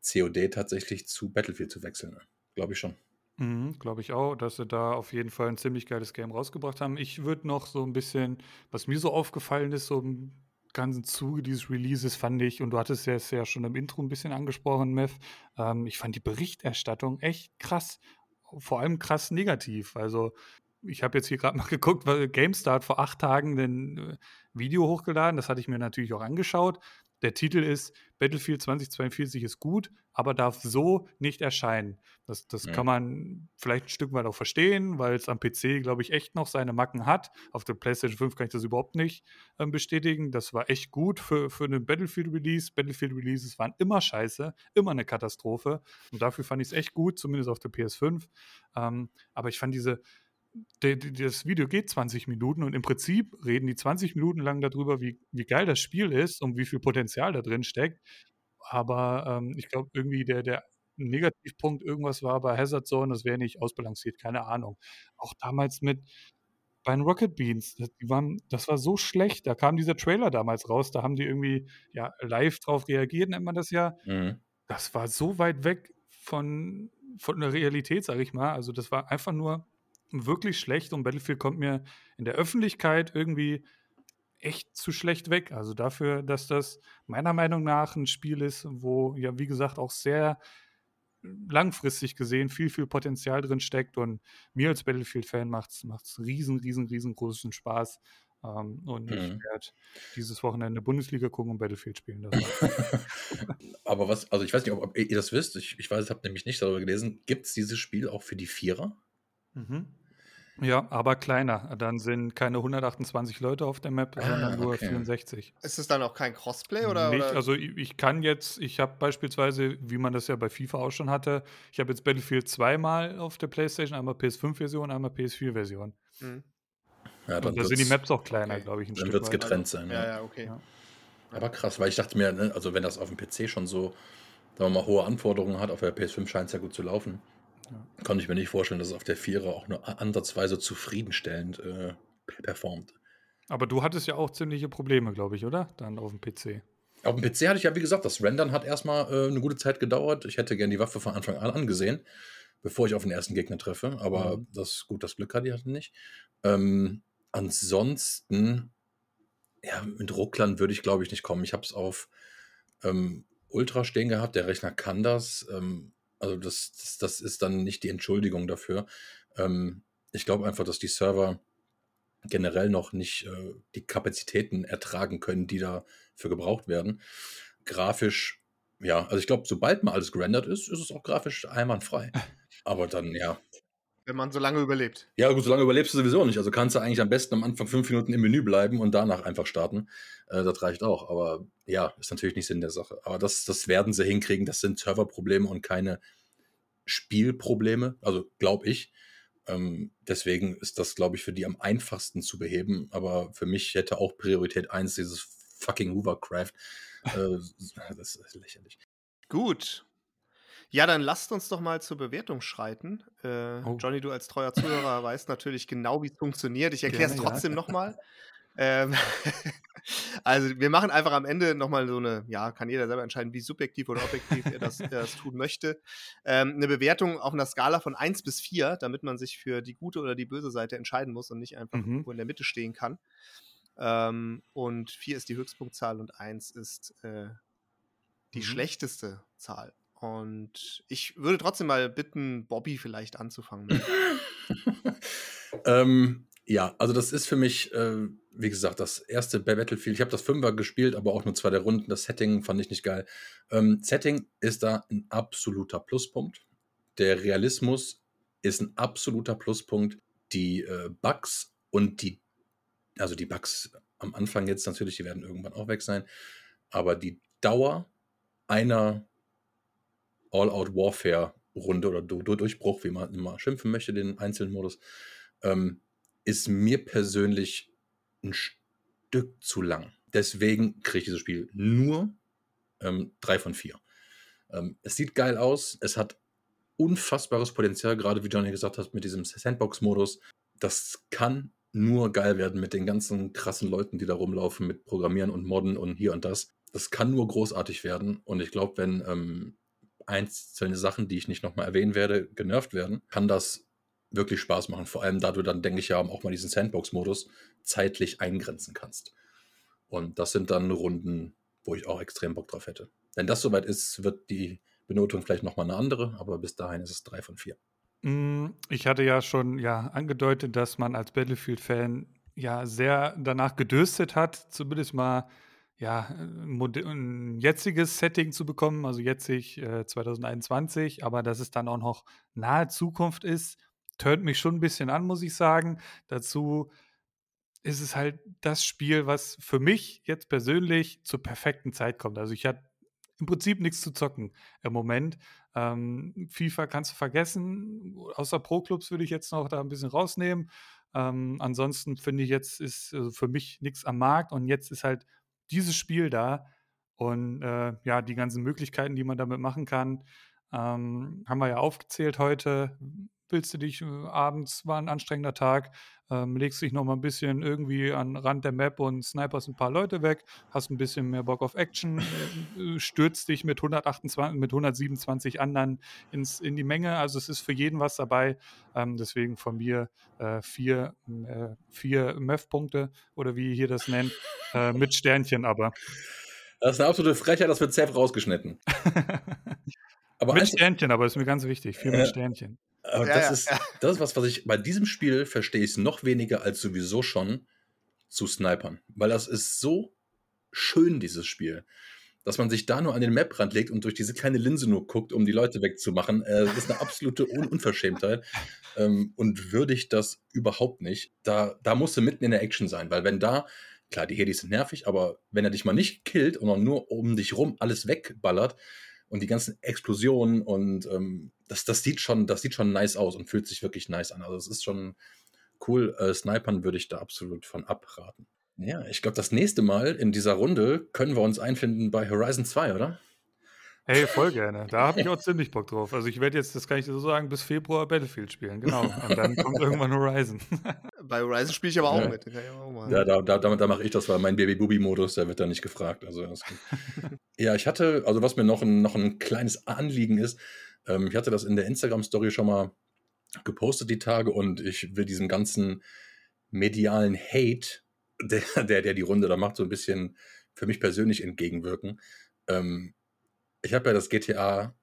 COD tatsächlich zu Battlefield zu wechseln. Glaube ich schon. Mhm, Glaube ich auch, dass sie da auf jeden Fall ein ziemlich geiles Game rausgebracht haben. Ich würde noch so ein bisschen, was mir so aufgefallen ist, so im ganzen Zuge dieses Releases fand ich, und du hattest es ja schon im Intro ein bisschen angesprochen, Mev, ähm, ich fand die Berichterstattung echt krass. Vor allem krass negativ. Also ich habe jetzt hier gerade mal geguckt, weil GameStart vor acht Tagen ein äh, Video hochgeladen. Das hatte ich mir natürlich auch angeschaut. Der Titel ist Battlefield 2042 ist gut, aber darf so nicht erscheinen. Das, das ja. kann man vielleicht ein Stück weit auch verstehen, weil es am PC, glaube ich, echt noch seine Macken hat. Auf der PlayStation 5 kann ich das überhaupt nicht ähm, bestätigen. Das war echt gut für, für einen Battlefield-Release. Battlefield-Releases waren immer scheiße, immer eine Katastrophe. Und dafür fand ich es echt gut, zumindest auf der PS5. Ähm, aber ich fand diese das Video geht 20 Minuten und im Prinzip reden die 20 Minuten lang darüber, wie, wie geil das Spiel ist und wie viel Potenzial da drin steckt. Aber ähm, ich glaube, irgendwie der, der Negativpunkt irgendwas war bei Hazard Zone, das wäre nicht ausbalanciert, keine Ahnung. Auch damals mit bei den Rocket Beans, das, die waren, das war so schlecht. Da kam dieser Trailer damals raus, da haben die irgendwie ja, live drauf reagiert, nennt man das ja. Mhm. Das war so weit weg von, von der Realität, sage ich mal. Also das war einfach nur wirklich schlecht und Battlefield kommt mir in der Öffentlichkeit irgendwie echt zu schlecht weg. Also dafür, dass das meiner Meinung nach ein Spiel ist, wo ja, wie gesagt, auch sehr langfristig gesehen viel, viel Potenzial drin steckt und mir als Battlefield-Fan macht es riesen, riesen, riesengroßen Spaß. Ähm, und ich Mhm. werde dieses Wochenende Bundesliga gucken und Battlefield spielen. Aber was, also ich weiß nicht, ob, ob ihr das wisst, ich, ich weiß, ich habe nämlich nicht darüber gelesen, gibt es dieses Spiel auch für die Vierer? Mhm. ja, aber kleiner. Dann sind keine 128 Leute auf der Map, Ah, sondern nur okay. 64. Ist es dann auch kein Crossplay oder? Nicht, oder? also ich, ich kann jetzt, ich habe beispielsweise, wie man das ja bei FIFA auch schon hatte, ich habe jetzt Battlefield zweimal auf der Playstation, einmal PS5-Version, einmal PS4-Version. Mhm. Ja, Und da sind die Maps auch kleiner, okay. glaube ich, ein Dann wird es getrennt sein. Ja, Ja. ja, okay. Ja. Aber krass, weil ich dachte mir, ne, also wenn das auf dem PC schon so, sagen wir mal, hohe Anforderungen hat, auf der PS5 scheint es ja gut zu laufen, Ja. konnte ich mir nicht vorstellen, dass es auf der Vierer auch nur ansatzweise zufriedenstellend äh, performt. Aber du hattest ja auch ziemliche Probleme, glaube ich, oder? Dann auf dem PC. Auf dem PC hatte ich ja, wie gesagt, das Rendern hat erstmal äh, eine gute Zeit gedauert. Ich hätte gern die Waffe von Anfang an angesehen, bevor ich auf den ersten Gegner treffe. Aber Mhm. das gut, das Glück hatte ich halt nicht. Ähm, ansonsten, ja, mit Rucklern würde ich, glaube ich, nicht kommen. Ich habe es auf ähm, Ultra stehen gehabt. Der Rechner kann das. Ähm, also das, das, das ist dann nicht die Entschuldigung dafür. Ähm, ich glaube einfach, dass die Server generell noch nicht äh, die Kapazitäten ertragen können, die dafür gebraucht werden. Grafisch, ja, also ich glaube, sobald mal alles gerendert ist, ist es auch grafisch einwandfrei. Aber dann, ja. Wenn man so lange überlebt. Ja, gut, solange überlebst du sowieso nicht. Also kannst du eigentlich am besten am Anfang fünf Minuten im Menü bleiben und danach einfach starten. Äh, das reicht auch. Aber ja, ist natürlich nicht Sinn der Sache. Aber das, das werden sie hinkriegen. Das sind Serverprobleme und keine Spielprobleme. Also glaube ich. Ähm, deswegen ist das, glaube ich, für die am einfachsten zu beheben. Aber für mich hätte auch Priorität 1 dieses fucking Hoovercraft. Äh, das ist lächerlich. Gut. Ja, dann lasst uns doch mal zur Bewertung schreiten. Äh, Oh. Johnny, du als treuer Zuhörer weißt natürlich genau, wie es funktioniert. Ich erkläre es Gerne, ja. trotzdem nochmal. Ähm, also wir machen einfach am Ende nochmal so eine, ja, kann jeder selber entscheiden, wie subjektiv oder objektiv er das, das tun möchte. Ähm, eine Bewertung auf einer Skala von 1 bis 4, damit man sich für die gute oder die böse Seite entscheiden muss und nicht einfach Mhm. irgendwo in der Mitte stehen kann. Ähm, und 4 ist die Höchstpunktzahl und 1 ist äh, die Mhm. schlechteste Zahl. Und ich würde trotzdem mal bitten, Bobby vielleicht anzufangen. ähm, ja, also das ist für mich, äh, wie gesagt, das erste bei Battlefield. Ich habe das Fünfer gespielt, aber auch nur zwei der Runden. Das Setting fand ich nicht geil. Ähm, Setting ist da ein absoluter Pluspunkt. Der Realismus ist ein absoluter Pluspunkt. Die äh, Bugs und die, also die Bugs am Anfang jetzt natürlich, die werden irgendwann auch weg sein. Aber die Dauer einer All-Out-Warfare-Runde oder Du- Du- Durchbruch, wie man immer schimpfen möchte, den einzelnen Modus, ähm, ist mir persönlich ein Stück zu lang. Deswegen kriege ich dieses Spiel nur ähm, drei von vier. Ähm, es sieht geil aus, es hat unfassbares Potenzial, gerade wie Johnny gesagt hat, mit diesem Sandbox-Modus. Das kann nur geil werden mit den ganzen krassen Leuten, die da rumlaufen, mit Programmieren und Modden und hier und das. Das kann nur großartig werden. Und ich glaube, wenn ähm, einzelne Sachen, die ich nicht nochmal erwähnen werde, genervt werden, kann das wirklich Spaß machen. Vor allem, da du dann, denke ich, ja auch mal diesen Sandbox-Modus zeitlich eingrenzen kannst. Und das sind dann Runden, wo ich auch extrem Bock drauf hätte. Wenn das soweit ist, wird die Benotung vielleicht nochmal eine andere, aber bis dahin ist es drei von vier. Mm, Ich hatte ja schon ja, angedeutet, dass man als Battlefield-Fan ja sehr danach gedürstet hat, zumindest mal ja, ein mode- ein jetziges Setting zu bekommen, also jetzig äh, 2021, aber dass es dann auch noch nahe Zukunft ist, tönt mich schon ein bisschen an, muss ich sagen. Dazu ist es halt das Spiel, was für mich jetzt persönlich zur perfekten Zeit kommt. Also ich hatte im Prinzip nichts zu zocken im Moment. Ähm, FIFA kannst du vergessen. Außer Pro-Clubs würde ich jetzt noch da ein bisschen rausnehmen. Ähm, ansonsten finde ich, jetzt ist also für mich nichts am Markt und jetzt ist halt dieses Spiel da und äh, ja, die ganzen Möglichkeiten, die man damit machen kann, ähm, haben wir ja aufgezählt heute willst du dich äh, abends, war ein anstrengender Tag, ähm, legst dich noch mal ein bisschen irgendwie an Rand der Map und sniperst ein paar Leute weg, hast ein bisschen mehr Bock auf Action, äh, stürzt dich mit 128, mit 127 anderen ins, in die Menge. Also es ist für jeden was dabei. Ähm, deswegen von mir äh, vier, äh, vier MEF-Punkte oder wie ihr hier das nennt, äh, mit Sternchen aber. Das ist eine absolute Frechheit, das wird safe rausgeschnitten. mit Sternchen, aber ist mir ganz wichtig. Vier mit Sternchen. Aber ja, das, ja, ist, ja. das ist was, was ich bei diesem Spiel verstehe ich noch weniger als sowieso schon zu snipern. Weil das ist so schön, dieses Spiel. Dass man sich da nur an den Maprand legt und durch diese kleine Linse nur guckt, um die Leute wegzumachen, äh, das ist eine absolute Un Unverschämtheit ähm, und würdigt das überhaupt nicht. Da, da musst du mitten in der Action sein, weil wenn da, klar, die Hedis sind nervig, aber wenn er dich mal nicht killt und nur um dich rum alles wegballert, und die ganzen Explosionen und ähm, das, das, sieht schon, das sieht schon nice aus und fühlt sich wirklich nice an. Also es ist schon cool. Äh, Snipern würde ich da absolut von abraten. Ja, ich glaube, das nächste Mal in dieser Runde können wir uns einfinden bei Horizon 2, oder? Hey, voll gerne. Da habe ich auch ziemlich Bock drauf. Also ich werde jetzt, das kann ich dir so sagen, bis Februar Battlefield spielen. Genau. Und dann kommt irgendwann Horizon. Bei Horizon spiele ich aber auch ja. mit. Auch ja, da, da, da mache ich das, weil mein Baby-Booby-Modus, der wird da nicht gefragt. Also ja, ich hatte, also was mir noch ein, noch ein kleines Anliegen ist, ähm, ich hatte das in der Instagram-Story schon mal gepostet die Tage und ich will diesem ganzen medialen Hate, der, der, der die Runde da macht, so ein bisschen für mich persönlich entgegenwirken. Ähm, ich habe ja das GTA,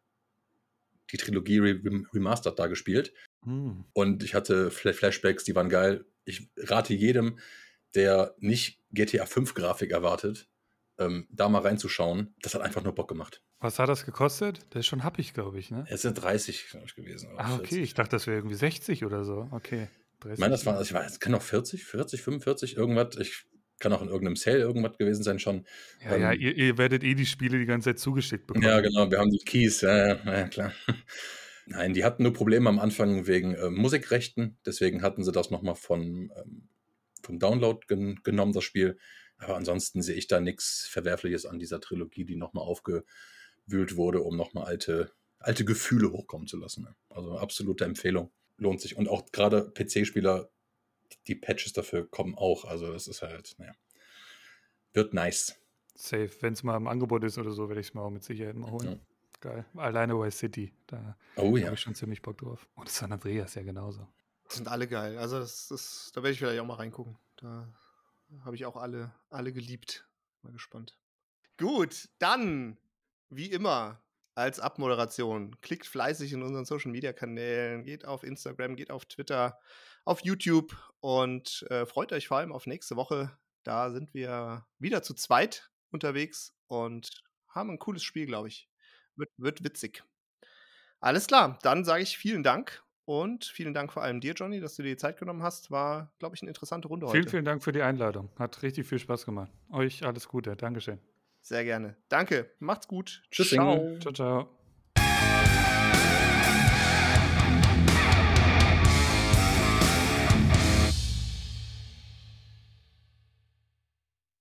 die Trilogie Remastered da gespielt. Hm. Und ich hatte Flashbacks, die waren geil. Ich rate jedem, der nicht GTA 5 Grafik erwartet, ähm, da mal reinzuschauen. Das hat einfach nur Bock gemacht. Was hat das gekostet? Der ist schon happig, glaube ich, ne? Es sind 30, glaube ich, gewesen. Ah, okay. 40. Ich dachte, das wäre irgendwie 60 oder so. Okay. 30. Ich meine, das war, also ich weiß, es kann auch 40, 40, 45, irgendwas. Ich kann auch in irgendeinem Sale irgendwas gewesen sein schon. Ja, ähm, ja, ihr, ihr, werdet eh die Spiele die ganze Zeit zugeschickt bekommen. Ja, genau, wir haben die Keys, ja, ja klar. Nein, die hatten nur Probleme am Anfang wegen äh, Musikrechten, deswegen hatten sie das nochmal von, ähm, vom Download gen genommen, das Spiel. Aber ansonsten sehe ich da nichts Verwerfliches an dieser Trilogie, die nochmal aufgewühlt wurde, um nochmal alte, alte Gefühle hochkommen zu lassen. Also absolute Empfehlung. Lohnt sich. Und auch gerade PC-Spieler die Patches dafür kommen auch. Also das ist halt, naja, wird nice. Safe. Wenn es mal im Angebot ist oder so, werde ich es mir auch mit Sicherheit mal holen. Ja. Geil. Alleine Vice City. Da oh, ja. habe ich schon ziemlich Bock drauf. Und San Andreas ja genauso. Das sind alle geil. Also das ist, da werde ich vielleicht auch mal reingucken. Da habe ich auch alle, alle geliebt. Mal gespannt. Gut, dann, wie immer, als Abmoderation. Klickt fleißig in unseren Social Media Kanälen, geht auf Instagram, geht auf Twitter, auf YouTube und äh, freut euch vor allem auf nächste Woche. Da sind wir wieder zu zweit unterwegs und haben ein cooles Spiel, glaube ich. Wird, wird witzig. Alles klar, dann sage ich vielen Dank und vielen Dank vor allem dir, Johnny, dass du dir die Zeit genommen hast. War, glaube ich, eine interessante Runde heute. Vielen, vielen Dank für die Einladung. Hat richtig viel Spaß gemacht. Euch alles Gute. Dankeschön. Sehr gerne. Danke. Macht's gut. Tschüss. Ciao. Ciao, ciao.